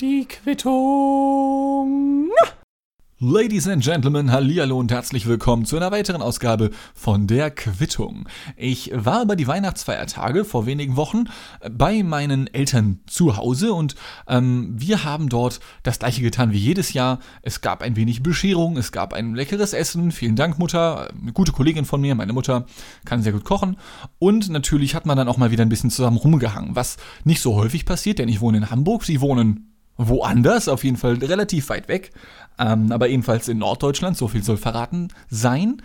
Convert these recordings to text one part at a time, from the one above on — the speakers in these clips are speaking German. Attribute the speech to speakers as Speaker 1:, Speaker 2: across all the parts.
Speaker 1: Die Quittung. Ladies and Gentlemen, hallihallo und herzlich willkommen zu einer weiteren Ausgabe von der Quittung. Ich war über die Weihnachtsfeiertage vor wenigen Wochen bei meinen Eltern zu Hause und ähm, wir haben dort das gleiche getan wie jedes Jahr. Es gab ein wenig Bescherung, es gab ein leckeres Essen. Vielen Dank, Mutter. Eine gute Kollegin von mir, meine Mutter, kann sehr gut kochen. Und natürlich hat man dann auch mal wieder ein bisschen zusammen rumgehangen, was nicht so häufig passiert, denn ich wohne in Hamburg, sie wohnen woanders, auf jeden Fall relativ weit weg, ähm, aber ebenfalls in Norddeutschland, so viel soll verraten sein.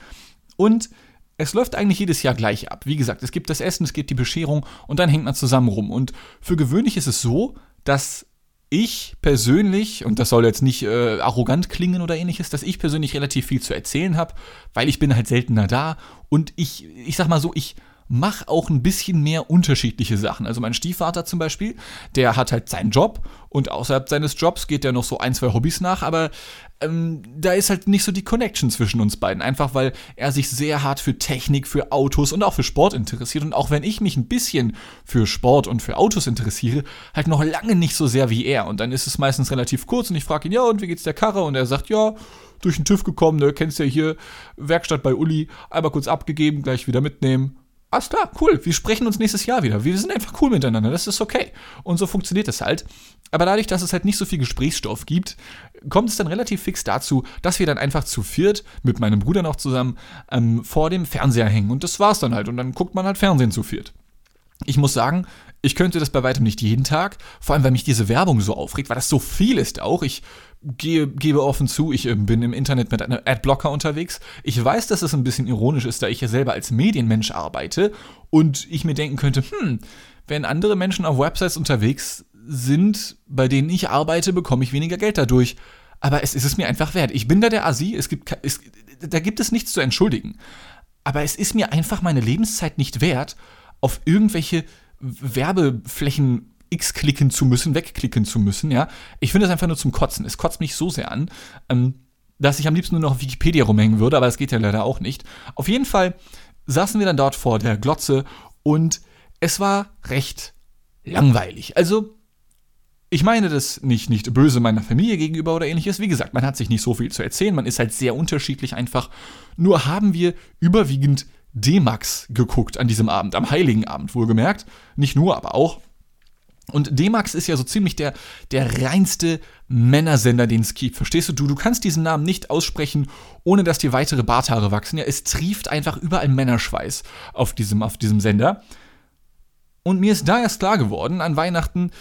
Speaker 1: Und es läuft eigentlich jedes Jahr gleich ab. Wie gesagt, es gibt das Essen, es gibt die Bescherung und dann hängt man zusammen rum. Und für gewöhnlich ist es so, dass ich persönlich, und das soll jetzt nicht äh, arrogant klingen oder ähnliches, dass ich persönlich relativ viel zu erzählen habe, weil ich bin halt seltener da und ich, ich sag mal so, ich mach auch ein bisschen mehr unterschiedliche Sachen. Also mein Stiefvater zum Beispiel, der hat halt seinen Job und außerhalb seines Jobs geht er noch so ein, zwei Hobbys nach, aber ähm, da ist halt nicht so die Connection zwischen uns beiden. Einfach weil er sich sehr hart für Technik, für Autos und auch für Sport interessiert. Und auch wenn ich mich ein bisschen für Sport und für Autos interessiere, halt noch lange nicht so sehr wie er. Und dann ist es meistens relativ kurz und ich frage ihn, ja, und wie geht's der Karre? Und er sagt, ja, durch den TÜV gekommen, ne, kennst ja hier, Werkstatt bei Uli, einmal kurz abgegeben, gleich wieder mitnehmen alles klar, cool, wir sprechen uns nächstes Jahr wieder. Wir sind einfach cool miteinander, das ist okay. Und so funktioniert es halt. Aber dadurch, dass es halt nicht so viel Gesprächsstoff gibt, kommt es dann relativ fix dazu, dass wir dann einfach zu viert, mit meinem Bruder noch zusammen, ähm, vor dem Fernseher hängen. Und das war's dann halt. Und dann guckt man halt Fernsehen zu viert. Ich muss sagen, ich könnte das bei weitem nicht jeden Tag, vor allem weil mich diese Werbung so aufregt, weil das so viel ist auch. Ich gehe, gebe offen zu, ich äh, bin im Internet mit einem Adblocker unterwegs. Ich weiß, dass es ein bisschen ironisch ist, da ich ja selber als Medienmensch arbeite und ich mir denken könnte, hm, wenn andere Menschen auf Websites unterwegs sind, bei denen ich arbeite, bekomme ich weniger Geld dadurch. Aber es ist es mir einfach wert. Ich bin da der Asi, es gibt, es, da gibt es nichts zu entschuldigen. Aber es ist mir einfach meine Lebenszeit nicht wert, auf irgendwelche Werbeflächen X klicken zu müssen, wegklicken zu müssen, ja. Ich finde das einfach nur zum Kotzen. Es kotzt mich so sehr an, ähm, dass ich am liebsten nur noch auf Wikipedia rumhängen würde, aber das geht ja leider auch nicht. Auf jeden Fall saßen wir dann dort vor der Glotze und es war recht langweilig. Also, ich meine das nicht, nicht böse meiner Familie gegenüber oder ähnliches. Wie gesagt, man hat sich nicht so viel zu erzählen, man ist halt sehr unterschiedlich einfach. Nur haben wir überwiegend D-Max geguckt an diesem Abend, am Heiligen Abend wohlgemerkt. Nicht nur, aber auch. Und D-Max ist ja so ziemlich der, der reinste Männersender, den es gibt. Verstehst du? du? Du kannst diesen Namen nicht aussprechen, ohne dass dir weitere Barthaare wachsen. Ja, es trieft einfach überall Männerschweiß auf diesem, auf diesem Sender. Und mir ist da erst klar geworden, an Weihnachten,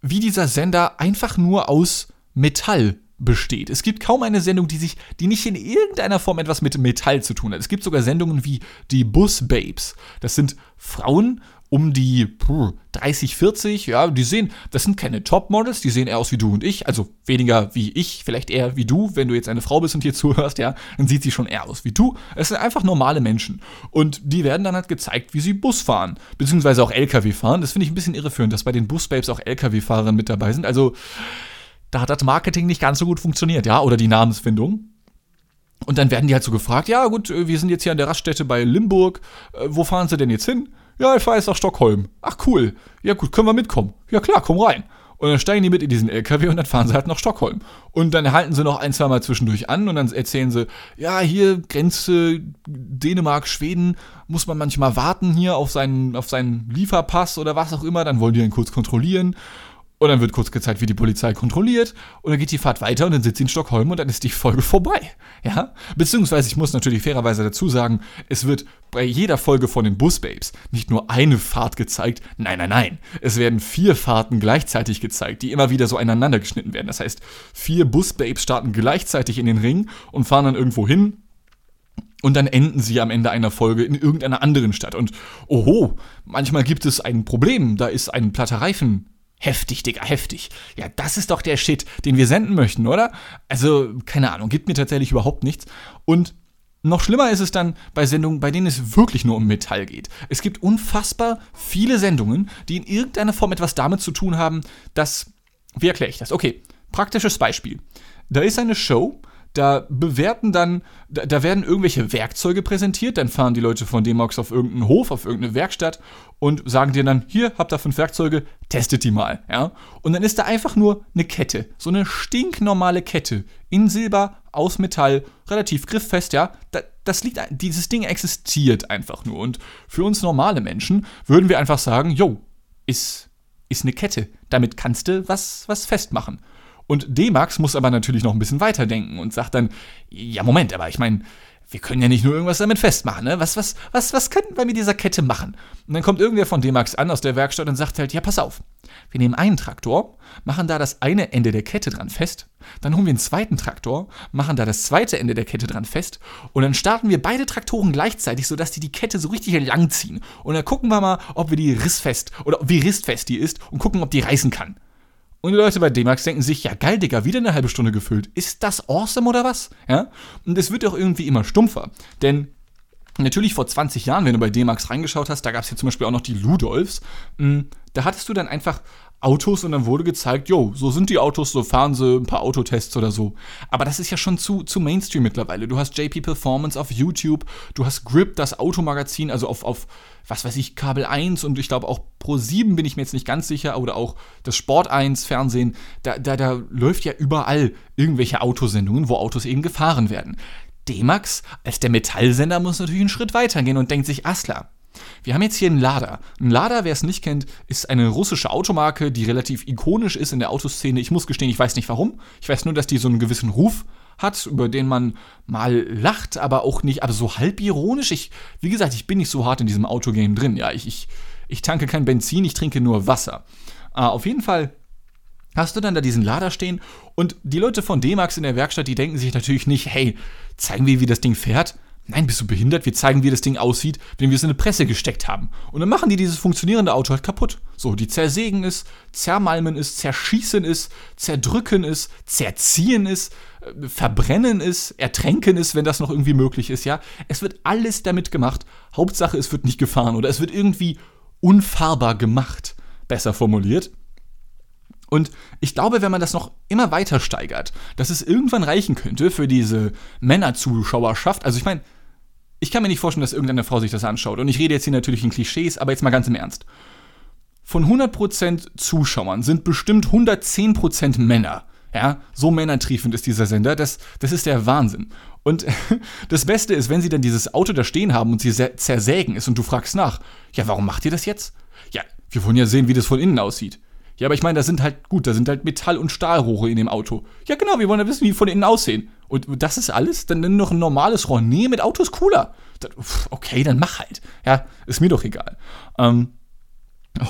Speaker 1: wie dieser Sender einfach nur aus Metall besteht. Es gibt kaum eine Sendung, die sich, die nicht in irgendeiner Form etwas mit Metall zu tun hat. Es gibt sogar Sendungen wie die Bus Babes. Das sind Frauen um die puh, 30, 40, ja, die sehen, das sind keine Topmodels, die sehen eher aus wie du und ich, also weniger wie ich, vielleicht eher wie du, wenn du jetzt eine Frau bist und hier zuhörst, ja, dann sieht sie schon eher aus wie du. Es sind einfach normale Menschen und die werden dann halt gezeigt, wie sie Bus fahren, beziehungsweise auch LKW fahren. Das finde ich ein bisschen irreführend, dass bei den Busbabes auch LKW-Fahrer mit dabei sind. Also da hat das Marketing nicht ganz so gut funktioniert, ja, oder die Namensfindung. Und dann werden die halt so gefragt, ja gut, wir sind jetzt hier an der Raststätte bei Limburg, äh, wo fahren sie denn jetzt hin? Ja, ich fahre jetzt nach Stockholm. Ach cool. Ja gut, können wir mitkommen? Ja klar, komm rein. Und dann steigen die mit in diesen LKW und dann fahren sie halt nach Stockholm. Und dann halten sie noch ein, zwei Mal zwischendurch an und dann erzählen sie, ja, hier Grenze Dänemark, Schweden, muss man manchmal warten hier auf seinen, auf seinen Lieferpass oder was auch immer. Dann wollen die ihn kurz kontrollieren. Und dann wird kurz gezeigt, wie die Polizei kontrolliert. Und dann geht die Fahrt weiter und dann sitzt sie in Stockholm und dann ist die Folge vorbei. Ja? Beziehungsweise, ich muss natürlich fairerweise dazu sagen, es wird bei jeder Folge von den Busbabes nicht nur eine Fahrt gezeigt. Nein, nein, nein. Es werden vier Fahrten gleichzeitig gezeigt, die immer wieder so aneinander geschnitten werden. Das heißt, vier Busbabes starten gleichzeitig in den Ring und fahren dann irgendwo hin und dann enden sie am Ende einer Folge in irgendeiner anderen Stadt. Und oho, manchmal gibt es ein Problem, da ist ein platter Reifen Heftig, Digga, heftig. Ja, das ist doch der Shit, den wir senden möchten, oder? Also, keine Ahnung, gibt mir tatsächlich überhaupt nichts. Und noch schlimmer ist es dann bei Sendungen, bei denen es wirklich nur um Metall geht. Es gibt unfassbar viele Sendungen, die in irgendeiner Form etwas damit zu tun haben, dass. Wie erkläre ich das? Okay, praktisches Beispiel. Da ist eine Show, Da bewerten dann, da, da, werden irgendwelche Werkzeuge präsentiert, dann fahren die Leute von D-Max auf irgendeinen Hof, auf irgendeine Werkstatt und sagen dir dann, hier, habt ihr fünf Werkzeuge, testet die mal, ja. Und dann ist da einfach nur eine Kette, so eine stinknormale Kette, in Silber, aus Metall, relativ grifffest, ja. Da, das liegt, dieses Ding existiert einfach nur. Und für uns normale Menschen würden wir einfach sagen, jo, ist, ist eine Kette, damit kannst du was, was festmachen. Und D-Max muss aber natürlich noch ein bisschen weiterdenken und sagt dann, ja, Moment, aber ich meine, wir können ja nicht nur irgendwas damit festmachen, ne? Was, was, was, was könnten wir mit dieser Kette machen? Und dann kommt irgendwer von D-Max an aus der Werkstatt und sagt halt, ja, pass auf, wir nehmen einen Traktor, machen da das eine Ende der Kette dran fest, dann holen wir einen zweiten Traktor, machen da das zweite Ende der Kette dran fest und dann starten wir beide Traktoren gleichzeitig, sodass die die Kette so richtig langziehen. Und dann gucken wir mal, ob wir die rissfest oder wie rissfest die ist und gucken, ob die reißen kann. Und die Leute bei D-Max denken sich, ja geil, Digga, wieder eine halbe Stunde gefüllt. Ist das awesome oder was? Ja? Und es wird auch irgendwie immer stumpfer. Denn natürlich vor 20 Jahren, wenn du bei D-Max reingeschaut hast, da gab es ja zum Beispiel auch noch die Ludolfs, hm, da hattest du dann einfach Autos und dann wurde gezeigt, jo, so sind die Autos, so fahren sie ein paar Autotests oder so. Aber das ist ja schon zu, zu Mainstream mittlerweile. Du hast JP Performance auf YouTube, du hast Grip, das Automagazin, also auf, auf was weiß ich, Kabel 1 und ich glaube auch Pro 7 bin ich mir jetzt nicht ganz sicher, oder auch das Sport 1 Fernsehen, da, da, da läuft ja überall irgendwelche Autosendungen, wo Autos eben gefahren werden. D-Max als der Metallsender muss natürlich einen Schritt weiter gehen und denkt sich, Asla, wir haben jetzt hier einen Lada. Ein Lada, wer es nicht kennt, ist eine russische Automarke, die relativ ikonisch ist in der Autoszene. Ich muss gestehen, ich weiß nicht warum. Ich weiß nur, dass die so einen gewissen Ruf hat, über den man mal lacht, aber auch nicht, aber so halb ironisch. Ich, wie gesagt, ich bin nicht so hart in diesem Autogame drin. Ja, ich, ich, ich tanke kein Benzin, ich trinke nur Wasser. Äh, auf jeden Fall hast du dann da diesen Lader stehen und die Leute von D-Max in der Werkstatt, die denken sich natürlich nicht, hey, zeigen wir, wie das Ding fährt, Nein, bist du behindert? Wir zeigen, wie das Ding aussieht, wenn wir es in eine Presse gesteckt haben. Und dann machen die dieses funktionierende Auto halt kaputt. So, die zersägen es, zermalmen es, zerschießen es, zerdrücken es, zerziehen es, äh, verbrennen es, ertränken es, wenn das noch irgendwie möglich ist, ja. Es wird alles damit gemacht. Hauptsache, es wird nicht gefahren oder es wird irgendwie unfahrbar gemacht. Besser formuliert. Und ich glaube, wenn man das noch immer weiter steigert, dass es irgendwann reichen könnte für diese Männerzuschauerschaft. Also ich meine, ich kann mir nicht vorstellen, dass irgendeine Frau sich das anschaut. Und ich rede jetzt hier natürlich in Klischees, aber jetzt mal ganz im Ernst. Von 100% Zuschauern sind bestimmt 110% Männer. Ja, so männertriefend ist dieser Sender. Das, das ist der Wahnsinn. Und das Beste ist, wenn sie dann dieses Auto da stehen haben und sie zersägen es und du fragst nach, ja, warum macht ihr das jetzt? Ja, wir wollen ja sehen, wie das von innen aussieht. Ja, aber ich meine, da sind halt, gut, da sind halt Metall- und Stahlrohre in dem Auto. Ja, genau, wir wollen ja wissen, wie die von innen aussehen. Und das ist alles? Dann nimm noch ein normales. Nee, mit Autos cooler. Okay, dann mach halt. Ja, ist mir doch egal. Ähm,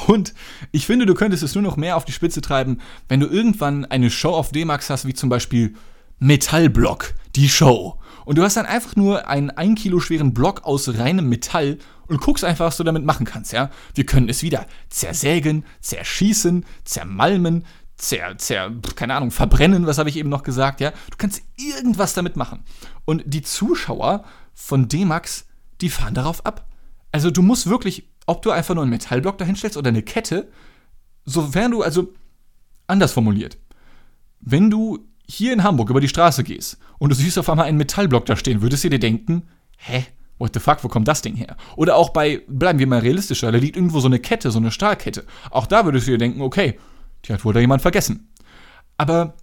Speaker 1: und ich finde, du könntest es nur noch mehr auf die Spitze treiben, wenn du irgendwann eine Show auf D-Max hast, wie zum Beispiel Metallblock, die Show. Und du hast dann einfach nur einen 1 Kilo schweren Block aus reinem Metall und guckst einfach, was du damit machen kannst, ja. Wir können es wieder zersägen, zerschießen, zermalmen, zer, zer, keine Ahnung, verbrennen, was habe ich eben noch gesagt, ja. Du kannst irgendwas damit machen. Und die Zuschauer von D-Max, die fahren darauf ab. Also du musst wirklich, ob du einfach nur einen Metallblock dahinstellst oder eine Kette, sofern du, also anders formuliert, wenn du hier in Hamburg über die Straße gehst und du siehst auf einmal einen Metallblock da stehen, würdest du dir denken, hä, what the fuck, wo kommt das Ding her? Oder auch bei, bleiben wir mal realistischer, da liegt irgendwo so eine Kette, so eine Stahlkette. Auch da würdest du dir denken, okay, die hat wohl da jemand vergessen. Aber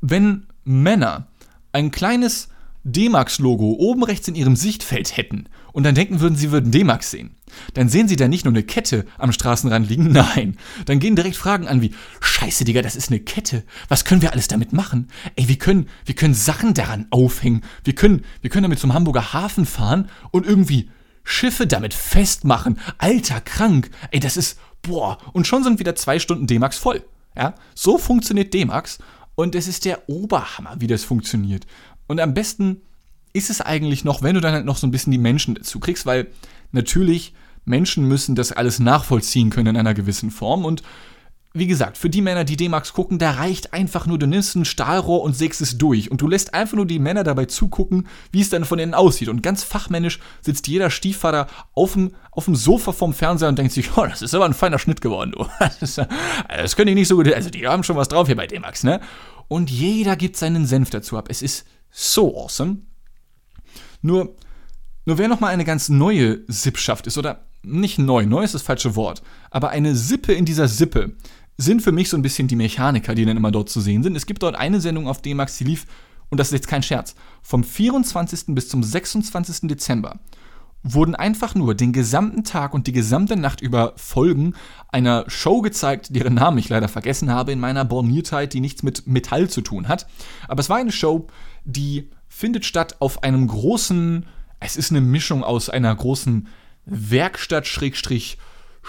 Speaker 1: wenn Männer ein kleines D-Max-Logo oben rechts in ihrem Sichtfeld hätten und dann denken würden, sie würden D-Max sehen, dann sehen sie da nicht nur eine Kette am Straßenrand liegen, nein. Dann gehen direkt Fragen an wie, scheiße, Digga, das ist eine Kette. Was können wir alles damit machen? Ey, wir können, wir können Sachen daran aufhängen. Wir können, wir können damit zum Hamburger Hafen fahren und irgendwie Schiffe damit festmachen. Alter, krank. Ey, das ist, boah. Und schon sind wieder zwei Stunden D-Max voll. Ja, so funktioniert D-Max und es ist der Oberhammer, wie das funktioniert. Und am besten ist es eigentlich noch, wenn du dann halt noch so ein bisschen die Menschen dazu kriegst, weil natürlich Menschen müssen das alles nachvollziehen können in einer gewissen Form und wie gesagt, für die Männer, die D-Max gucken, da reicht einfach nur, du nimmst ein Stahlrohr und sägst es durch. Und du lässt einfach nur die Männer dabei zugucken, wie es dann von innen aussieht. Und ganz fachmännisch sitzt jeder Stiefvater auf dem, auf dem Sofa vorm Fernseher und denkt sich, oh, das ist aber ein feiner Schnitt geworden, du. Das, das können die nicht so gut, also die haben schon was drauf hier bei D-Max, ne? Und jeder gibt seinen Senf dazu ab. Es ist so awesome. Nur, nur wer nochmal eine ganz neue Sippschaft ist, oder nicht neu, neu ist das falsche Wort, aber eine Sippe in dieser Sippe, sind für mich so ein bisschen die Mechaniker, die dann immer dort zu sehen sind. Es gibt dort eine Sendung auf D-Max, die lief, und das ist jetzt kein Scherz, vom 24. bis zum 26. Dezember wurden einfach nur den gesamten Tag und die gesamte Nacht über Folgen einer Show gezeigt, deren Namen ich leider vergessen habe in meiner Borniertheit, die nichts mit Metall zu tun hat. Aber es war eine Show, die findet statt auf einem großen, es ist eine Mischung aus einer großen Werkstatt, Schrägstrich,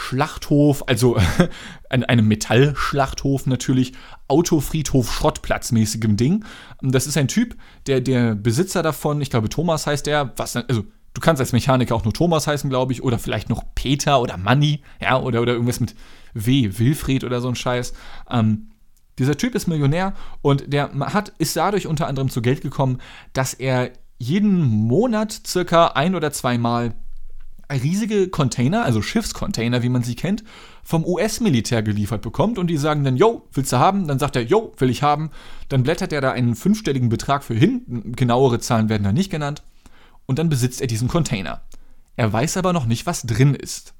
Speaker 1: Schlachthof, also einem Metallschlachthof natürlich, Autofriedhof, Schrottplatzmäßigem Ding. Das ist ein Typ, der, der Besitzer davon, ich glaube Thomas heißt der, was, also Du kannst als Mechaniker auch nur Thomas heißen, glaube ich, oder vielleicht noch Peter oder Manni, ja, oder, oder irgendwas mit W, Wilfried oder so ein Scheiß. Ähm, dieser Typ ist Millionär und der hat, ist dadurch unter anderem zu Geld gekommen, dass er jeden Monat circa ein oder zweimal riesige Container, also Schiffscontainer, wie man sie kennt, vom US-Militär geliefert bekommt und die sagen dann, yo, willst du haben? Dann sagt er, yo, will ich haben. Dann blättert er da einen fünfstelligen Betrag für hin. Genauere Zahlen werden da nicht genannt und dann besitzt er diesen Container. Er weiß aber noch nicht, was drin ist.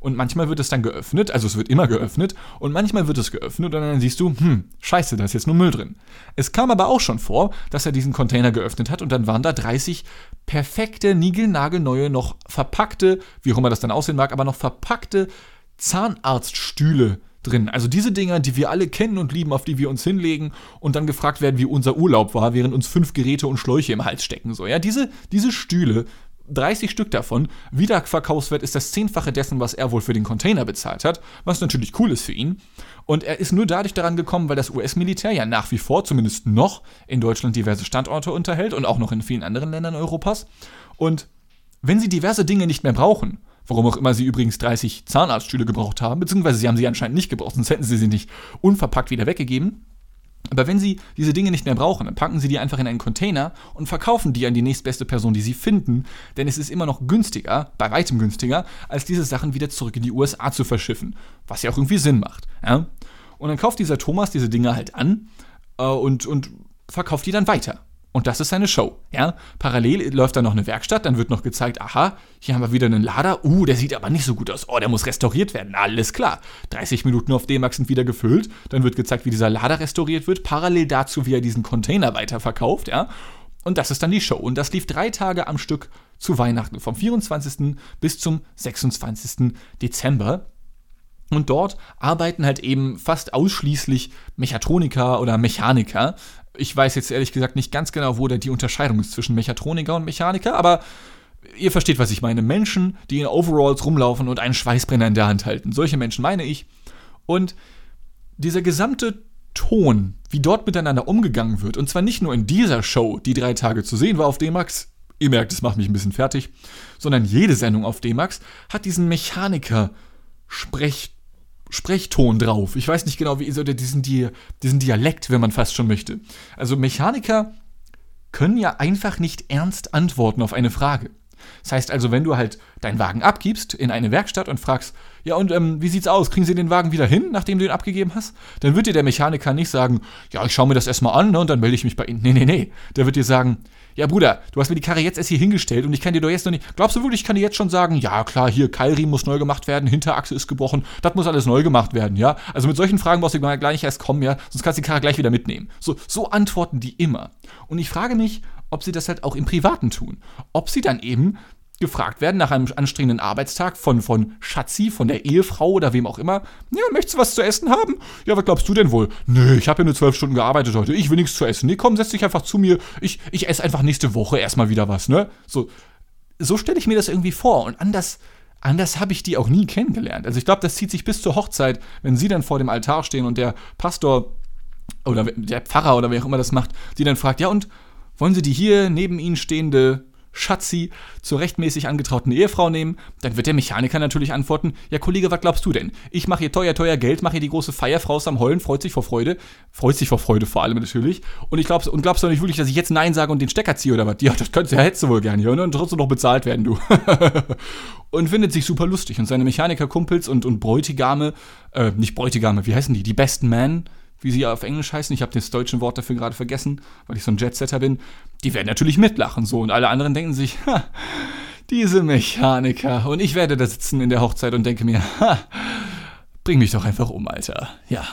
Speaker 1: Und manchmal wird es dann geöffnet, also es wird immer geöffnet, und manchmal wird es geöffnet und dann siehst du, hm, scheiße, da ist jetzt nur Müll drin. Es kam aber auch schon vor, dass er diesen Container geöffnet hat und dann waren da 30 perfekte, niegelnagelneue, noch verpackte, wie auch immer das dann aussehen mag, aber noch verpackte Zahnarztstühle drin. Also diese Dinger, die wir alle kennen und lieben, auf die wir uns hinlegen und dann gefragt werden, wie unser Urlaub war, während uns fünf Geräte und Schläuche im Hals stecken. So, ja, diese, diese Stühle 30 Stück davon. Wiederverkaufswert ist das Zehnfache dessen, was er wohl für den Container bezahlt hat, was natürlich cool ist für ihn. Und er ist nur dadurch daran gekommen, weil das US-Militär ja nach wie vor, zumindest noch, in Deutschland diverse Standorte unterhält und auch noch in vielen anderen Ländern Europas. Und wenn sie diverse Dinge nicht mehr brauchen, Warum auch immer sie übrigens 30 Zahnarztstühle gebraucht haben, beziehungsweise sie haben sie anscheinend nicht gebraucht, sonst hätten sie sie nicht unverpackt wieder weggegeben. Aber wenn Sie diese Dinge nicht mehr brauchen, dann packen Sie die einfach in einen Container und verkaufen die an die nächstbeste Person, die Sie finden. Denn es ist immer noch günstiger, bei weitem günstiger, als diese Sachen wieder zurück in die USA zu verschiffen. Was ja auch irgendwie Sinn macht. Ja? Und dann kauft dieser Thomas diese Dinge halt an äh, und, und verkauft die dann weiter. Und das ist seine Show. Ja? Parallel läuft da noch eine Werkstatt, dann wird noch gezeigt, aha, hier haben wir wieder einen Lader. Uh, der sieht aber nicht so gut aus. Oh, der muss restauriert werden. Alles klar. 30 Minuten auf D-Max sind wieder gefüllt. Dann wird gezeigt, wie dieser Lader restauriert wird. Parallel dazu, wie er diesen Container weiterverkauft. Ja? Und das ist dann die Show. Und das lief drei Tage am Stück zu Weihnachten, vom 24. bis zum 26. Dezember. Und dort arbeiten halt eben fast ausschließlich Mechatroniker oder Mechaniker. Ich weiß jetzt ehrlich gesagt nicht ganz genau, wo da die Unterscheidung ist zwischen Mechatroniker und Mechaniker, aber ihr versteht, was ich meine. Menschen, die in Overalls rumlaufen und einen Schweißbrenner in der Hand halten. Solche Menschen meine ich. Und dieser gesamte Ton, wie dort miteinander umgegangen wird, und zwar nicht nur in dieser Show, die drei Tage zu sehen war auf D-Max, ihr merkt, es macht mich ein bisschen fertig, sondern jede Sendung auf D-Max hat diesen Mechaniker-Sprech Sprechton drauf. Ich weiß nicht genau, wie oder diesen, diesen Dialekt, wenn man fast schon möchte. Also Mechaniker können ja einfach nicht ernst antworten auf eine Frage. Das heißt also, wenn du halt deinen Wagen abgibst in eine Werkstatt und fragst, ja und ähm, wie sieht's aus, kriegen sie den Wagen wieder hin, nachdem du ihn abgegeben hast? Dann wird dir der Mechaniker nicht sagen, ja, ich schaue mir das erstmal an ne, und dann melde ich mich bei Ihnen. Nee, nee, nee. Der wird dir sagen, ja Bruder, du hast mir die Karre jetzt erst hier hingestellt und ich kann dir doch jetzt noch nicht. Glaubst du wirklich, ich kann dir jetzt schon sagen, ja klar, hier Keilriemen muss neu gemacht werden, Hinterachse ist gebrochen, das muss alles neu gemacht werden, ja? Also mit solchen Fragen brauchst du gleich nicht erst kommen, ja? Sonst kannst du die Karre gleich wieder mitnehmen. So, so antworten die immer. Und ich frage mich, ob sie das halt auch im Privaten tun. Ob sie dann eben gefragt werden nach einem anstrengenden Arbeitstag von, von Schatzi, von der Ehefrau oder wem auch immer. Ja, möchtest du was zu essen haben? Ja, was glaubst du denn wohl? Nee, ich habe ja nur zwölf Stunden gearbeitet heute. Ich will nichts zu essen. Nee, komm, setz dich einfach zu mir. Ich, ich esse einfach nächste Woche erstmal wieder was, ne? So, so stelle ich mir das irgendwie vor. Und anders, anders habe ich die auch nie kennengelernt. Also ich glaube, das zieht sich bis zur Hochzeit, wenn sie dann vor dem Altar stehen und der Pastor oder der Pfarrer oder wer auch immer das macht, die dann fragt, ja und wollen Sie die hier neben Ihnen stehende Schatzi zur rechtmäßig angetrauten Ehefrau nehmen, dann wird der Mechaniker natürlich antworten, ja Kollege, was glaubst du denn? Ich mache hier teuer, teuer Geld, mache hier die große Feier, Frau ist am Heulen, freut sich vor Freude, freut sich vor Freude vor allem natürlich. Und ich glaub's, und glaubst du nicht wirklich, dass ich jetzt Nein sage und den Stecker ziehe oder was? Ja, das könntest, ja, hättest du wohl gerne hier, ne? Und trotzdem noch bezahlt werden, du. und findet sich super lustig. Und seine Mechanikerkumpels und, und Bräutigame, äh, nicht Bräutigame, wie heißen die? Die besten Men, wie sie auf Englisch heißen, ich habe das deutsche Wort dafür gerade vergessen, weil ich so ein Jetsetter bin, die werden natürlich mitlachen so und alle anderen denken sich, ha, diese Mechaniker und ich werde da sitzen in der Hochzeit und denke mir, ha, bring mich doch einfach um, Alter. Ja.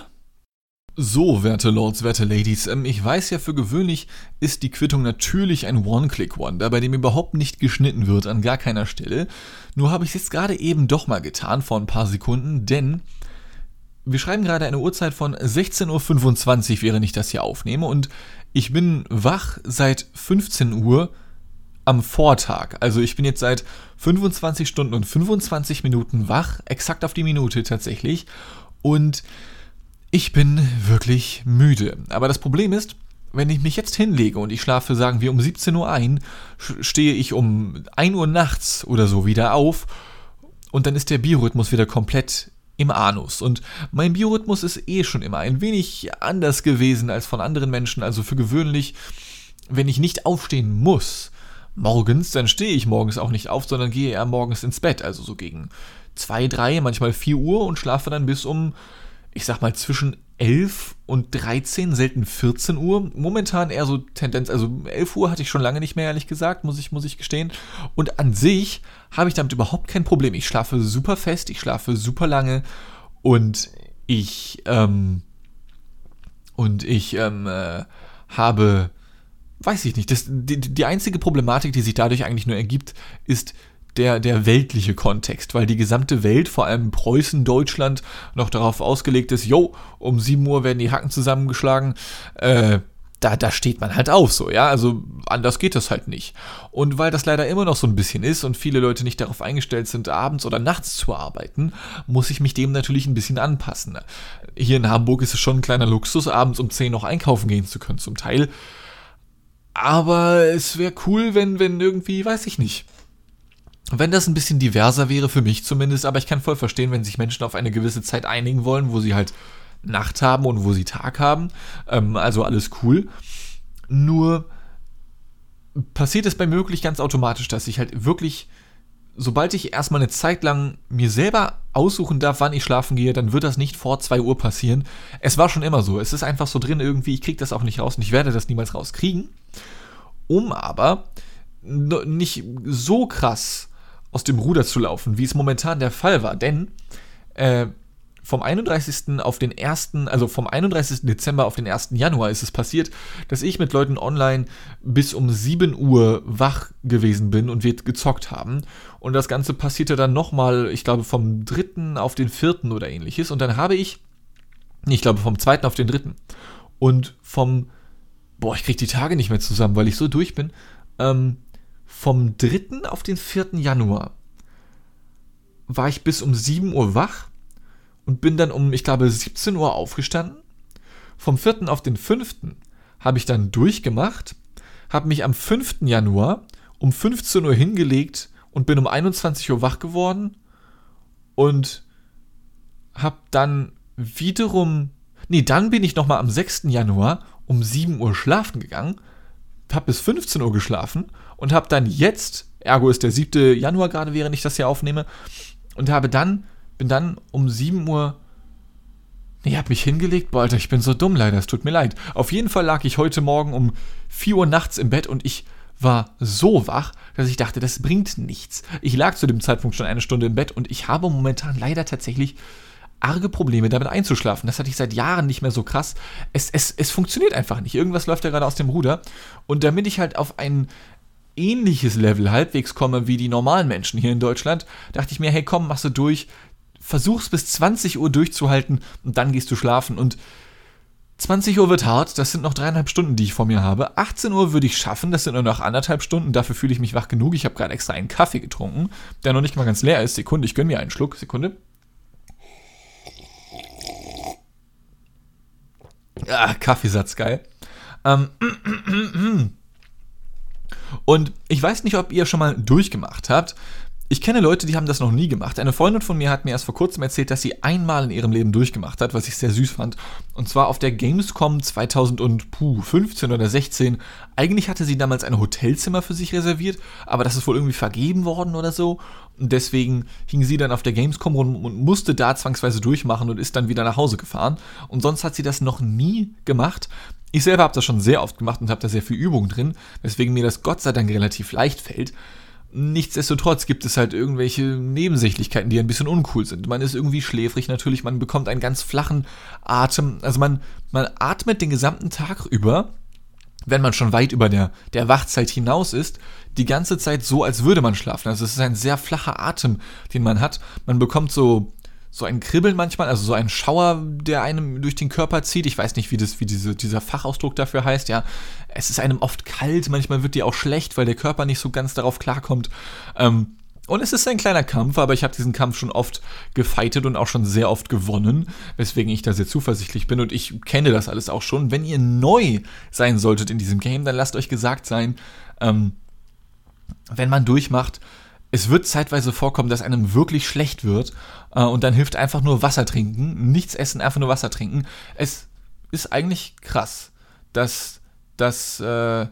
Speaker 1: So, werte Lords, werte Ladies, ähm, ich weiß ja, für gewöhnlich ist die Quittung natürlich ein One-Click-Wonder, bei dem überhaupt nicht geschnitten wird, an gar keiner Stelle. Nur habe ich es jetzt gerade eben doch mal getan, vor ein paar Sekunden, denn wir schreiben gerade eine Uhrzeit von 16.25 Uhr, während ich das hier aufnehme, und ich bin wach seit 15 Uhr am Vortag. Also ich bin jetzt seit 25 Stunden und 25 Minuten wach, exakt auf die Minute tatsächlich, und ich bin wirklich müde. Aber das Problem ist, wenn ich mich jetzt hinlege und ich schlafe, sagen wir, um 17 Uhr ein, stehe ich um 1 Uhr nachts oder so wieder auf und dann ist der Biorhythmus wieder komplett im Anus. Und mein Biorhythmus ist eh schon immer ein wenig anders gewesen als von anderen Menschen. Also für gewöhnlich, wenn ich nicht aufstehen muss, morgens, dann stehe ich morgens auch nicht auf, sondern gehe eher morgens ins Bett. Also so gegen 2, 3, manchmal 4 Uhr und schlafe dann bis um ich sag mal, zwischen 11 und 13, selten 14 Uhr. Momentan eher so Tendenz, also 11 Uhr hatte ich schon lange nicht mehr, ehrlich gesagt, muss ich, muss ich gestehen. Und an sich habe ich damit überhaupt kein Problem. Ich schlafe super fest, ich schlafe super lange und ich, ähm, und ich, ähm, äh, habe, weiß ich nicht, das, die, die einzige Problematik, die sich dadurch eigentlich nur ergibt, ist, der, der weltliche Kontext, weil die gesamte Welt, vor allem Preußen, Deutschland, noch darauf ausgelegt ist, jo, um 7 Uhr werden die Hacken zusammengeschlagen, äh, da, da steht man halt auf so, ja, also anders geht das halt nicht. Und weil das leider immer noch so ein bisschen ist und viele Leute nicht darauf eingestellt sind, abends oder nachts zu arbeiten, muss ich mich dem natürlich ein bisschen anpassen. Hier in Hamburg ist es schon ein kleiner Luxus, abends um 10 noch einkaufen gehen zu können, zum Teil. Aber es wäre cool, wenn, wenn irgendwie, weiß ich nicht, wenn das ein bisschen diverser wäre, für mich zumindest, aber ich kann voll verstehen, wenn sich Menschen auf eine gewisse Zeit einigen wollen, wo sie halt Nacht haben und wo sie Tag haben. Ähm, also alles cool. Nur passiert es bei mir wirklich ganz automatisch, dass ich halt wirklich, sobald ich erstmal eine Zeit lang mir selber aussuchen darf, wann ich schlafen gehe, dann wird das nicht vor 2 Uhr passieren. Es war schon immer so. Es ist einfach so drin irgendwie, ich kriege das auch nicht raus und ich werde das niemals rauskriegen. Um aber nicht so krass aus dem Ruder zu laufen, wie es momentan der Fall war. Denn äh, vom 31. auf den 1., also vom 31. Dezember auf den 1. Januar ist es passiert, dass ich mit Leuten online bis um 7 Uhr wach gewesen bin und wir gezockt haben. Und das Ganze passierte dann nochmal, ich glaube, vom 3. auf den 4. oder ähnliches. Und dann habe ich, ich glaube, vom 2. auf den 3. Und vom, boah, ich krieg die Tage nicht mehr zusammen, weil ich so durch bin. Ähm, vom 3. auf den 4. Januar war ich bis um 7 Uhr wach und bin dann um, ich glaube, 17 Uhr aufgestanden. Vom 4. auf den 5. habe ich dann durchgemacht, habe mich am 5. Januar um 15 Uhr hingelegt und bin um 21 Uhr wach geworden und habe dann wiederum, nee, dann bin ich nochmal am 6. Januar um 7 Uhr schlafen gegangen, habe bis 15 Uhr geschlafen und habe dann jetzt, ergo ist der 7. Januar gerade, während ich das hier aufnehme, und habe dann, bin dann um 7 Uhr, nee, hab mich hingelegt, boah, Alter, ich bin so dumm leider, es tut mir leid. Auf jeden Fall lag ich heute Morgen um 4 Uhr nachts im Bett und ich war so wach, dass ich dachte, das bringt nichts. Ich lag zu dem Zeitpunkt schon eine Stunde im Bett und ich habe momentan leider tatsächlich arge Probleme damit einzuschlafen. Das hatte ich seit Jahren nicht mehr so krass. Es, es, es funktioniert einfach nicht. Irgendwas läuft da gerade aus dem Ruder. Und damit ich halt auf einen ähnliches Level halbwegs komme wie die normalen Menschen hier in Deutschland, dachte ich mir, hey komm, machst du durch, versuch's bis 20 Uhr durchzuhalten und dann gehst du schlafen. Und 20 Uhr wird hart, das sind noch dreieinhalb Stunden, die ich vor mir habe. 18 Uhr würde ich schaffen, das sind nur noch anderthalb Stunden, dafür fühle ich mich wach genug. Ich habe gerade extra einen Kaffee getrunken, der noch nicht mal ganz leer ist. Sekunde, ich gönne mir einen Schluck. Sekunde. Ah, Kaffeesatz, geil. Ähm, Und ich weiß nicht, ob ihr schon mal durchgemacht habt. Ich kenne Leute, die haben das noch nie gemacht. Eine Freundin von mir hat mir erst vor kurzem erzählt, dass sie einmal in ihrem Leben durchgemacht hat, was ich sehr süß fand. Und zwar auf der Gamescom 2015 oder 16. Eigentlich hatte sie damals ein Hotelzimmer für sich reserviert, aber das ist wohl irgendwie vergeben worden oder so. Und deswegen hing sie dann auf der Gamescom rum und musste da zwangsweise durchmachen und ist dann wieder nach Hause gefahren. Und sonst hat sie das noch nie gemacht. Ich selber habe das schon sehr oft gemacht und habe da sehr viel Übung drin, weswegen mir das Gott sei Dank relativ leicht fällt. Nichtsdestotrotz gibt es halt irgendwelche Nebensächlichkeiten, die ein bisschen uncool sind. Man ist irgendwie schläfrig natürlich, man bekommt einen ganz flachen Atem. Also man, man atmet den gesamten Tag über, wenn man schon weit über der, der Wachzeit hinaus ist, die ganze Zeit so, als würde man schlafen. Also es ist ein sehr flacher Atem, den man hat. Man bekommt so so ein Kribbeln manchmal, also so ein Schauer, der einem durch den Körper zieht. Ich weiß nicht, wie, das, wie diese, dieser Fachausdruck dafür heißt. Ja, es ist einem oft kalt, manchmal wird dir auch schlecht, weil der Körper nicht so ganz darauf klarkommt. Ähm, und es ist ein kleiner Kampf, aber ich habe diesen Kampf schon oft gefeitet und auch schon sehr oft gewonnen, weswegen ich da sehr zuversichtlich bin und ich kenne das alles auch schon. Wenn ihr neu sein solltet in diesem Game, dann lasst euch gesagt sein, ähm, wenn man durchmacht, es wird zeitweise vorkommen, dass einem wirklich schlecht wird äh, und dann hilft einfach nur Wasser trinken, nichts essen, einfach nur Wasser trinken. Es ist eigentlich krass, dass, dass, äh,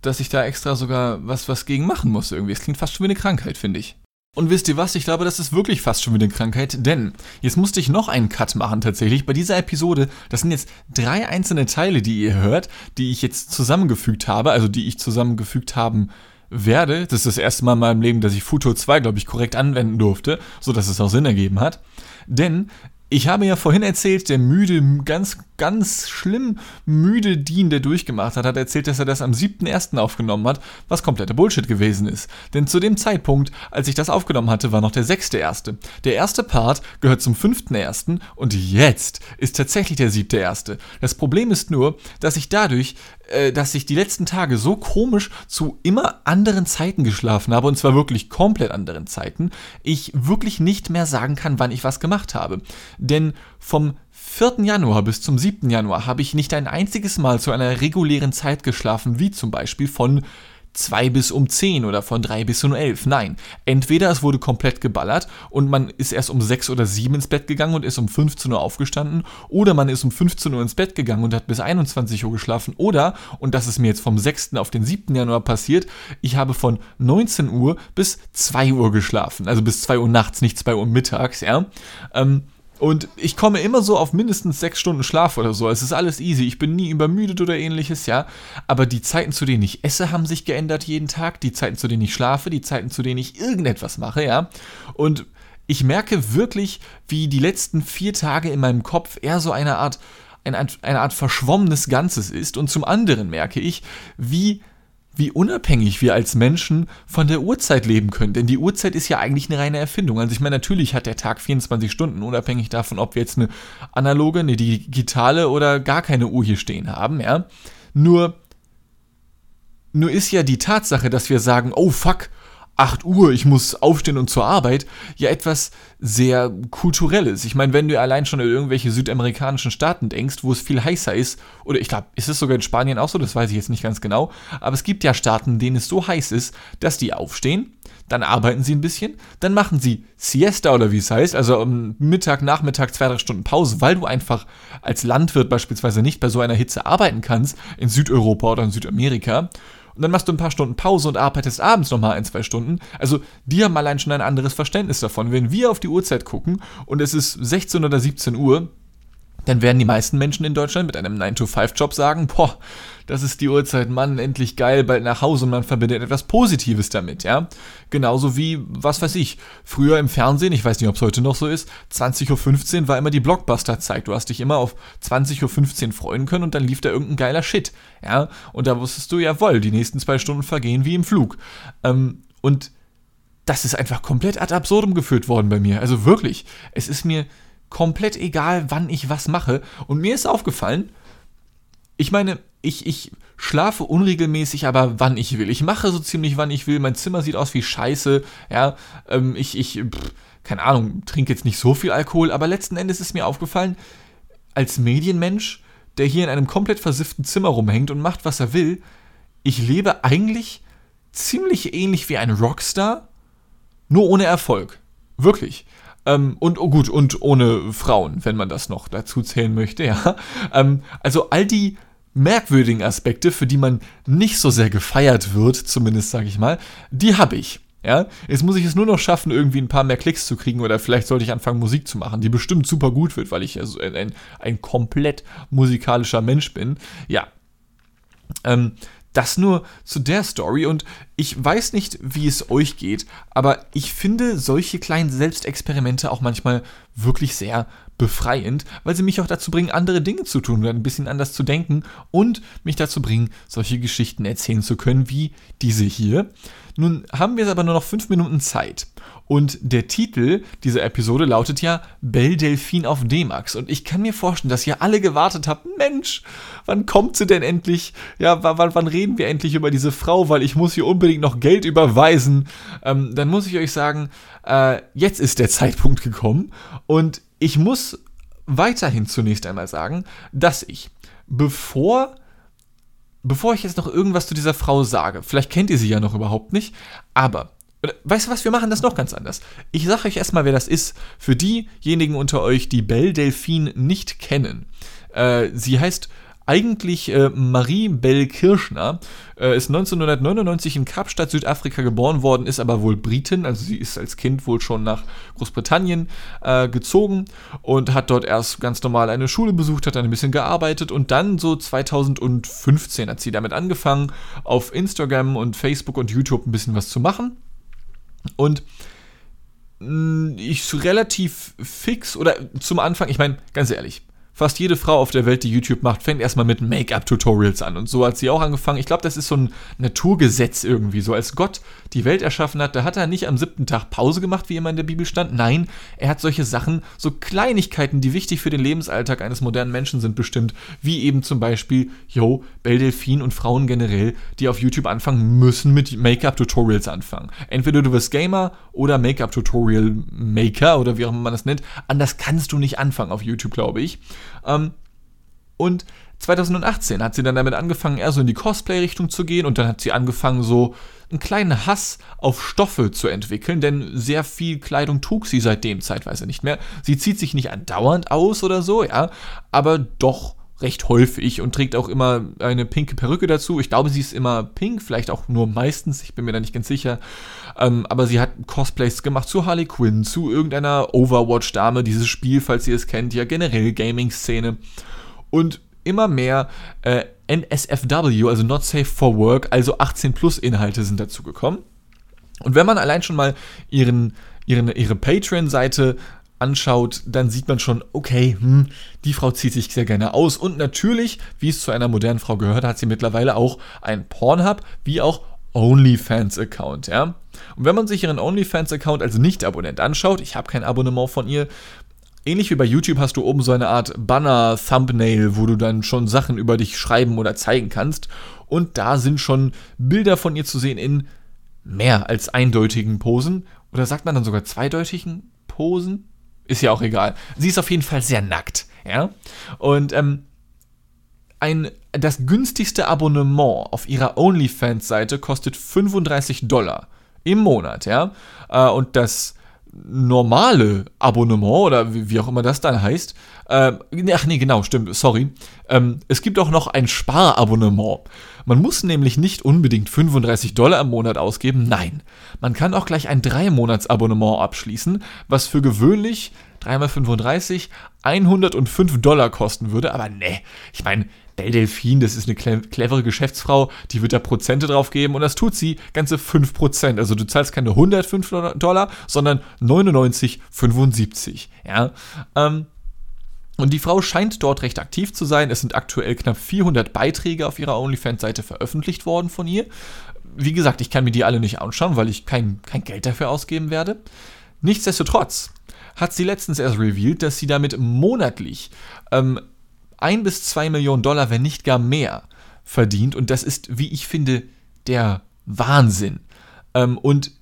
Speaker 1: dass ich da extra sogar was, was gegen machen muss irgendwie. Es klingt fast schon wie eine Krankheit, finde ich. Und wisst ihr was? Ich glaube, das ist wirklich fast schon wieder eine Krankheit, denn jetzt musste ich noch einen Cut machen tatsächlich bei dieser Episode. Das sind jetzt drei einzelne Teile, die ihr hört, die ich jetzt zusammengefügt habe, also die ich zusammengefügt haben werde. Das ist das erste Mal in meinem Leben, dass ich Futur 2, glaube ich, korrekt anwenden durfte, so dass es auch Sinn ergeben hat. Denn ich habe ja vorhin erzählt, der müde, ganz, ganz schlimm müde Dean, der durchgemacht hat, hat erzählt, dass er das am 7.1. aufgenommen hat, was kompletter Bullshit gewesen ist. Denn zu dem Zeitpunkt, als ich das aufgenommen hatte, war noch der 6.1. Der erste Part gehört zum 5.1. und jetzt ist tatsächlich der 7.1. Das Problem ist nur, dass ich dadurch dass ich die letzten Tage so komisch zu immer anderen Zeiten geschlafen habe, und zwar wirklich komplett anderen Zeiten, ich wirklich nicht mehr sagen kann, wann ich was gemacht habe. Denn vom 4. Januar bis zum 7. Januar habe ich nicht ein einziges Mal zu einer regulären Zeit geschlafen, wie zum Beispiel von 2 bis um 10 oder von 3 bis um 11. Nein, entweder es wurde komplett geballert und man ist erst um 6 oder 7 ins Bett gegangen und ist um 15 Uhr aufgestanden oder man ist um 15 Uhr ins Bett gegangen und hat bis 21 Uhr geschlafen oder, und das ist mir jetzt vom 6. auf den 7. Januar passiert, ich habe von 19 Uhr bis 2 Uhr geschlafen, also bis 2 Uhr nachts, nicht 2 Uhr mittags, ja. Ähm, und ich komme immer so auf mindestens sechs Stunden Schlaf oder so. Es ist alles easy. Ich bin nie übermüdet oder ähnliches, ja. Aber die Zeiten, zu denen ich esse, haben sich geändert jeden Tag. Die Zeiten, zu denen ich schlafe, die Zeiten, zu denen ich irgendetwas mache, ja. Und ich merke wirklich, wie die letzten vier Tage in meinem Kopf eher so eine Art, eine, eine Art verschwommenes Ganzes ist. Und zum anderen merke ich, wie wie unabhängig wir als Menschen von der Uhrzeit leben können. Denn die Uhrzeit ist ja eigentlich eine reine Erfindung. Also ich meine, natürlich hat der Tag 24 Stunden, unabhängig davon, ob wir jetzt eine analoge, eine digitale oder gar keine Uhr hier stehen haben, ja. Nur, nur ist ja die Tatsache, dass wir sagen, oh fuck, 8 Uhr, ich muss aufstehen und zur Arbeit, ja etwas sehr kulturelles. Ich meine, wenn du allein schon an irgendwelche südamerikanischen Staaten denkst, wo es viel heißer ist, oder ich glaube, ist es sogar in Spanien auch so, das weiß ich jetzt nicht ganz genau, aber es gibt ja Staaten, in denen es so heiß ist, dass die aufstehen, dann arbeiten sie ein bisschen, dann machen sie Siesta oder wie es heißt, also um Mittag, Nachmittag, zwei, drei Stunden Pause, weil du einfach als Landwirt beispielsweise nicht bei so einer Hitze arbeiten kannst, in Südeuropa oder in Südamerika und dann machst du ein paar Stunden Pause und arbeitest abends nochmal ein, zwei Stunden. Also die haben allein schon ein anderes Verständnis davon. Wenn wir auf die Uhrzeit gucken und es ist 16 oder 17 Uhr, dann werden die meisten Menschen in Deutschland mit einem 9-to-5-Job sagen, boah, das ist die Uhrzeit, Mann, endlich geil, bald nach Hause und man verbindet etwas Positives damit, ja. Genauso wie, was weiß ich, früher im Fernsehen, ich weiß nicht, ob es heute noch so ist, 20.15 Uhr war immer die Blockbuster-Zeit. Du hast dich immer auf 20.15 Uhr freuen können und dann lief da irgendein geiler Shit, ja. Und da wusstest du, jawohl, die nächsten zwei Stunden vergehen wie im Flug. Ähm, und das ist einfach komplett ad absurdum geführt worden bei mir. Also wirklich, es ist mir komplett egal, wann ich was mache. Und mir ist aufgefallen, ich meine, ich, ich schlafe unregelmäßig, aber wann ich will. Ich mache so ziemlich, wann ich will. Mein Zimmer sieht aus wie Scheiße. Ja, ähm, ich, ich, pff, keine Ahnung, trinke jetzt nicht so viel Alkohol, aber letzten Endes ist mir aufgefallen, als Medienmensch, der hier in einem komplett versifften Zimmer rumhängt und macht, was er will, ich lebe eigentlich ziemlich ähnlich wie ein Rockstar, Nur ohne Erfolg. Wirklich. Ähm, und oh gut, und ohne Frauen, wenn man das noch dazu zählen möchte, ja. Ähm, also all die merkwürdigen Aspekte, für die man nicht so sehr gefeiert wird, zumindest sage ich mal, die habe ich. Ja, jetzt muss ich es nur noch schaffen, irgendwie ein paar mehr Klicks zu kriegen oder vielleicht sollte ich anfangen, Musik zu machen, die bestimmt super gut wird, weil ich also ein, ein, ein komplett musikalischer Mensch bin. Ja. Ähm, das nur zu der Story und ich weiß nicht, wie es euch geht, aber ich finde solche kleinen Selbstexperimente auch manchmal wirklich sehr befreiend, weil sie mich auch dazu bringen, andere Dinge zu tun oder ein bisschen anders zu denken und mich dazu bringen, solche Geschichten erzählen zu können wie diese hier. Nun haben wir aber nur noch fünf Minuten Zeit. Und der Titel dieser Episode lautet ja Belle Delphine auf D-Max. Und ich kann mir vorstellen, dass ihr alle gewartet habt, Mensch, wann kommt sie denn endlich? Ja, wann, wann reden wir endlich über diese Frau? Weil ich muss hier unbedingt noch Geld überweisen. Ähm, dann muss ich euch sagen, äh, jetzt ist der Zeitpunkt gekommen. Und ich muss weiterhin zunächst einmal sagen, dass ich, bevor bevor ich jetzt noch irgendwas zu dieser Frau sage, vielleicht kennt ihr sie ja noch überhaupt nicht, aber Weißt du was, wir machen das noch ganz anders. Ich sage euch erstmal, wer das ist. Für diejenigen unter euch, die Belle Delphine nicht kennen. Äh, sie heißt eigentlich äh, Marie Bell Kirschner, äh, ist 1999 in Kapstadt, Südafrika geboren worden, ist aber wohl Britin, also sie ist als Kind wohl schon nach Großbritannien äh, gezogen und hat dort erst ganz normal eine Schule besucht, hat dann ein bisschen gearbeitet und dann so 2015 hat sie damit angefangen, auf Instagram und Facebook und YouTube ein bisschen was zu machen. Und mm, ich relativ fix oder zum Anfang, ich meine, ganz ehrlich, Fast jede Frau auf der Welt, die YouTube macht, fängt erstmal mit Make-up-Tutorials an. Und so hat sie auch angefangen. Ich glaube, das ist so ein Naturgesetz irgendwie. So als Gott die Welt erschaffen hat, da hat er nicht am siebten Tag Pause gemacht, wie immer in der Bibel stand. Nein, er hat solche Sachen, so Kleinigkeiten, die wichtig für den Lebensalltag eines modernen Menschen sind, bestimmt. Wie eben zum Beispiel, yo, Belle Delphine und Frauen generell, die auf YouTube anfangen, müssen mit Make-up-Tutorials anfangen. Entweder du wirst Gamer oder Make-up-Tutorial-Maker oder wie auch immer man das nennt. Anders kannst du nicht anfangen auf YouTube, glaube ich. Ähm, und 2018 hat sie dann damit angefangen, eher so in die Cosplay-Richtung zu gehen. Und dann hat sie angefangen, so einen kleinen Hass auf Stoffe zu entwickeln, denn sehr viel Kleidung trug sie seitdem zeitweise nicht mehr. Sie zieht sich nicht andauernd aus oder so, ja, aber doch recht häufig und trägt auch immer eine pinke Perücke dazu. Ich glaube, sie ist immer pink, vielleicht auch nur meistens, ich bin mir da nicht ganz sicher. Ähm, aber sie hat Cosplays gemacht zu Harley Quinn, zu irgendeiner Overwatch-Dame, dieses Spiel, falls ihr es kennt, ja generell Gaming-Szene. Und immer mehr äh, NSFW, also Not Safe for Work, also 18-Plus-Inhalte sind dazu gekommen. Und wenn man allein schon mal ihren, ihren, ihre Patreon-Seite anschaut, dann sieht man schon, okay, hm, die Frau zieht sich sehr gerne aus. Und natürlich, wie es zu einer modernen Frau gehört, hat sie mittlerweile auch ein Pornhub wie auch OnlyFans-Account, ja. Und wenn man sich ihren OnlyFans-Account als Nicht-Abonnent anschaut, ich habe kein Abonnement von ihr, ähnlich wie bei YouTube hast du oben so eine Art Banner-Thumbnail, wo du dann schon Sachen über dich schreiben oder zeigen kannst. Und da sind schon Bilder von ihr zu sehen in mehr als eindeutigen Posen. Oder sagt man dann sogar zweideutigen Posen? Ist ja auch egal. Sie ist auf jeden Fall sehr nackt, ja. Und ähm, ein, das günstigste Abonnement auf ihrer OnlyFans-Seite kostet 35 Dollar im Monat, ja. Äh, und das normale Abonnement oder wie, wie, auch immer das dann heißt. Äh, ach nee, genau, stimmt, sorry. Ähm, es gibt auch noch ein Sparabonnement. Man muss nämlich nicht unbedingt 35 Dollar im Monat ausgeben, nein. Man kann auch gleich ein 3-Monats-Abonnement abschließen, was für gewöhnlich 3 mal 35 105 Dollar kosten würde, aber ne, ich meine, Belle Delphine, das ist eine clevere Geschäftsfrau, die wird da Prozente drauf geben und das tut sie ganze 5%. Also du zahlst keine 105 Dollar, sondern 99,75. Ja. Ähm, und die Frau scheint dort recht aktiv zu sein. Es sind aktuell knapp 400 Beiträge auf ihrer OnlyFans-Seite veröffentlicht worden von ihr. Wie gesagt, ich kann mir die alle nicht anschauen, weil ich kein, kein Geld dafür ausgeben werde. Nichtsdestotrotz hat sie letztens erst revealed, dass sie damit monatlich ähm, ein bis zwei Millionen Dollar, wenn nicht gar mehr, verdient. Und das ist, wie ich finde, der Wahnsinn. Ähm, und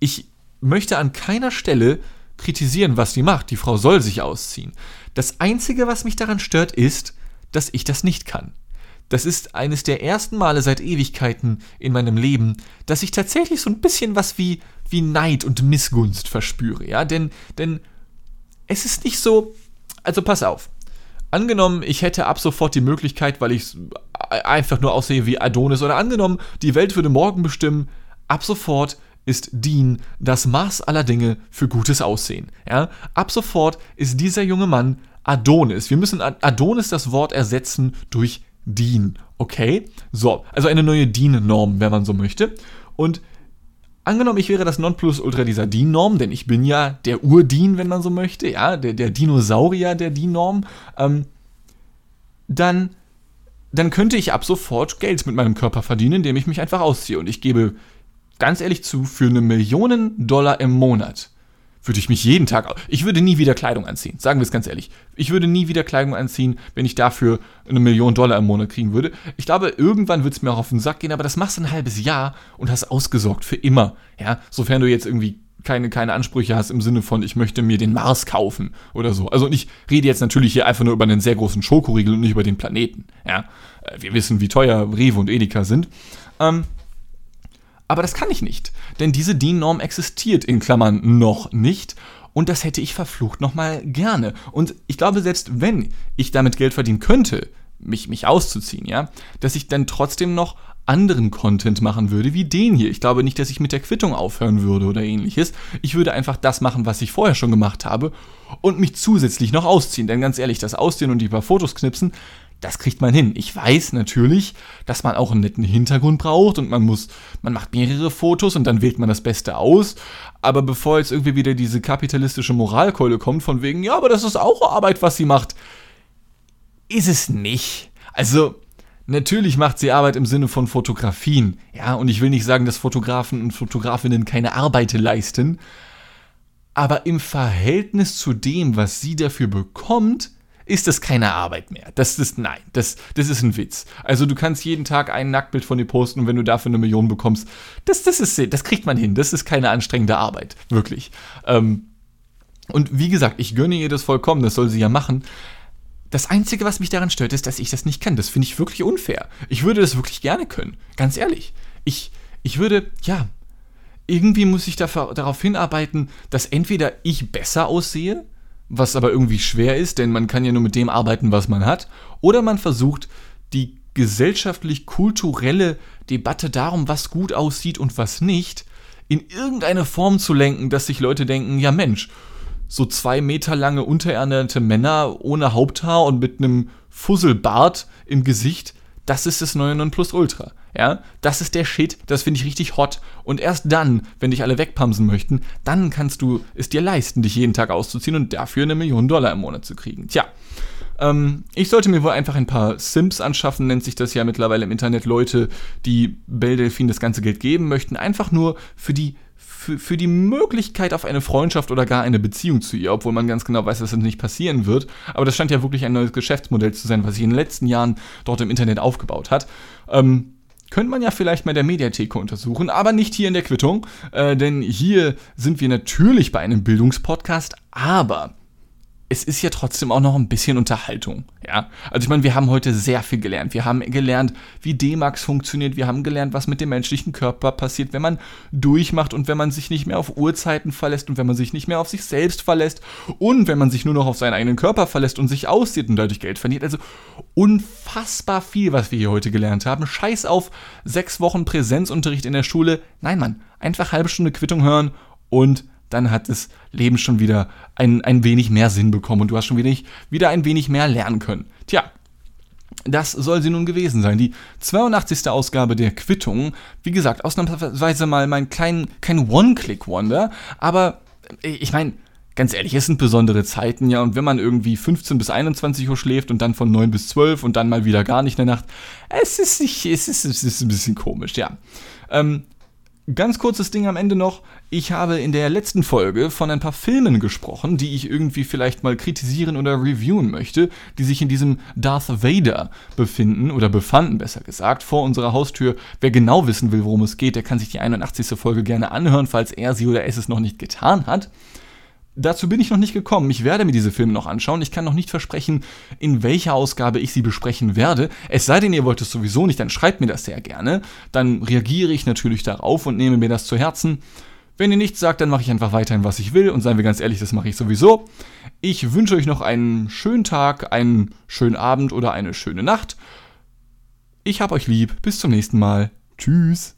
Speaker 1: ich möchte an keiner Stelle kritisieren, was sie macht. Die Frau soll sich ausziehen. Das Einzige, was mich daran stört, ist, dass ich das nicht kann. Das ist eines der ersten Male seit Ewigkeiten in meinem Leben, dass ich tatsächlich so ein bisschen was wie wie Neid und Missgunst verspüre, ja, denn, denn es ist nicht so, also pass auf, angenommen, ich hätte ab sofort die Möglichkeit, weil ich einfach nur aussehe wie Adonis, oder angenommen, die Welt würde morgen bestimmen, ab sofort ist Dean das Maß aller Dinge für gutes Aussehen. Ja? Ab sofort ist dieser junge Mann Adonis. Wir müssen Adonis das Wort ersetzen durch Dean. Okay? So, also eine neue Dean-Norm, wenn man so möchte. Und angenommen, ich wäre das Nonplusultra dieser Dean-Norm, denn ich bin ja der Ur-Dean, wenn man so möchte, ja, der, der Dinosaurier der Dean-Norm, ähm, dann, dann könnte ich ab sofort Geld mit meinem Körper verdienen, indem ich mich einfach ausziehe. Und ich gebe ganz ehrlich zu, für eine Million Dollar im Monat würde ich mich jeden Tag. Ich würde nie wieder Kleidung anziehen, sagen wir es ganz ehrlich. Ich würde nie wieder Kleidung anziehen, wenn ich dafür eine Million Dollar im Monat kriegen würde. Ich glaube, irgendwann wird es mir auch auf den Sack gehen, aber das machst du ein halbes Jahr und hast ausgesorgt für immer. Ja, sofern du jetzt irgendwie keine, keine Ansprüche hast im Sinne von, ich möchte mir den Mars kaufen oder so. Also ich rede jetzt natürlich hier einfach nur über einen sehr großen Schokoriegel und nicht über den Planeten. Ja, äh, wir wissen, wie teuer Rewe und Edeka sind. Ähm, aber das kann ich nicht, denn diese DIN-Norm existiert in Klammern noch nicht und das hätte ich verflucht nochmal gerne. Und ich glaube, selbst wenn ich damit Geld verdienen könnte, mich, mich auszuziehen, ja, dass ich dann trotzdem noch anderen Content machen würde, wie den hier. Ich glaube nicht, dass ich mit der Quittung aufhören würde oder ähnliches. Ich würde einfach das machen, was ich vorher schon gemacht habe und mich zusätzlich noch ausziehen. Denn ganz ehrlich, das Ausziehen und die paar Fotos knipsen, das kriegt man hin. Ich weiß natürlich, dass man auch einen netten Hintergrund braucht und man muss, man macht mehrere Fotos und dann wählt man das Beste aus. Aber bevor jetzt irgendwie wieder diese kapitalistische Moralkeule kommt, von wegen, ja, aber das ist auch Arbeit, was sie macht, ist es nicht. Also, natürlich macht sie Arbeit im Sinne von Fotografien. Ja, und ich will nicht sagen, dass Fotografen und Fotografinnen keine Arbeit leisten. Aber im Verhältnis zu dem, was sie dafür bekommt, ist das keine Arbeit mehr. Das ist, nein, das, das ist ein Witz. Also du kannst jeden Tag ein Nacktbild von dir posten und wenn du dafür eine Million bekommst, das, das ist, das kriegt man hin. Das ist keine anstrengende Arbeit. Wirklich. Ähm, und wie gesagt, ich gönne ihr das vollkommen, das soll sie ja machen. Das Einzige, was mich daran stört, ist, dass ich das nicht kann. Das finde ich wirklich unfair. Ich würde das wirklich gerne können. Ganz ehrlich. Ich, ich würde, ja, irgendwie muss ich dafür, darauf hinarbeiten, dass entweder ich besser aussehe, was aber irgendwie schwer ist, denn man kann ja nur mit dem arbeiten, was man hat, oder man versucht, die gesellschaftlich-kulturelle Debatte darum, was gut aussieht und was nicht, in irgendeine Form zu lenken, dass sich Leute denken, ja Mensch, so zwei Meter lange unterernährte Männer ohne Haupthaar und mit einem Fusselbart im Gesicht, das ist das neue Nonplusultra. Ja, das ist der Shit, das finde ich richtig hot. Und erst dann, wenn dich alle wegpamsen möchten, dann kannst du es dir leisten, dich jeden Tag auszuziehen und dafür eine Million Dollar im Monat zu kriegen. Tja, ähm, ich sollte mir wohl einfach ein paar Sims anschaffen, nennt sich das ja mittlerweile im Internet. Leute, die Belle Delphine das ganze Geld geben möchten, einfach nur für die für, für die Möglichkeit auf eine Freundschaft oder gar eine Beziehung zu ihr, obwohl man ganz genau weiß, dass das nicht passieren wird. Aber das scheint ja wirklich ein neues Geschäftsmodell zu sein, was sich in den letzten Jahren dort im Internet aufgebaut hat. Ähm, könnte man ja vielleicht mal der Mediatheke untersuchen, aber nicht hier in der Quittung, äh, denn hier sind wir natürlich bei einem Bildungspodcast, aber es ist ja trotzdem auch noch ein bisschen Unterhaltung, ja. Also ich meine, wir haben heute sehr viel gelernt. Wir haben gelernt, wie D-Max funktioniert. Wir haben gelernt, was mit dem menschlichen Körper passiert, wenn man durchmacht und wenn man sich nicht mehr auf Uhrzeiten verlässt und wenn man sich nicht mehr auf sich selbst verlässt und wenn man sich nur noch auf seinen eigenen Körper verlässt und sich aussieht und dadurch Geld verliert. Also unfassbar viel, was wir hier heute gelernt haben. Scheiß auf sechs Wochen Präsenzunterricht in der Schule. Nein, Mann, einfach halbe Stunde Quittung hören und dann hat das Leben schon wieder ein, ein wenig mehr Sinn bekommen und du hast schon wieder, wieder ein wenig mehr lernen können. Tja, das soll sie nun gewesen sein. Die 82. Ausgabe der Quittung. Wie gesagt, ausnahmsweise mal mein klein, kein One-Click-Wonder, aber ich meine, ganz ehrlich, es sind besondere Zeiten, ja, und wenn man irgendwie 15 bis 21 Uhr schläft und dann von 9 bis 12 und dann mal wieder gar nicht in der Nacht, es ist, es ist, es ist ein bisschen komisch, ja. Ähm, Ganz kurzes Ding am Ende noch. Ich habe in der letzten Folge von ein paar Filmen gesprochen, die ich irgendwie vielleicht mal kritisieren oder reviewen möchte, die sich in diesem Darth Vader befinden oder befanden, besser gesagt, vor unserer Haustür. Wer genau wissen will, worum es geht, der kann sich die 81. Folge gerne anhören, falls er sie oder es es noch nicht getan hat. Dazu bin ich noch nicht gekommen. Ich werde mir diese Filme noch anschauen. Ich kann noch nicht versprechen, in welcher Ausgabe ich sie besprechen werde. Es sei denn, ihr wollt es sowieso nicht, dann schreibt mir das sehr gerne. Dann reagiere ich natürlich darauf und nehme mir das zu Herzen. Wenn ihr nichts sagt, dann mache ich einfach weiterhin, was ich will. Und seien wir ganz ehrlich, das mache ich sowieso. Ich wünsche euch noch einen schönen Tag, einen schönen Abend oder eine schöne Nacht. Ich hab euch lieb. Bis zum nächsten Mal. Tschüss.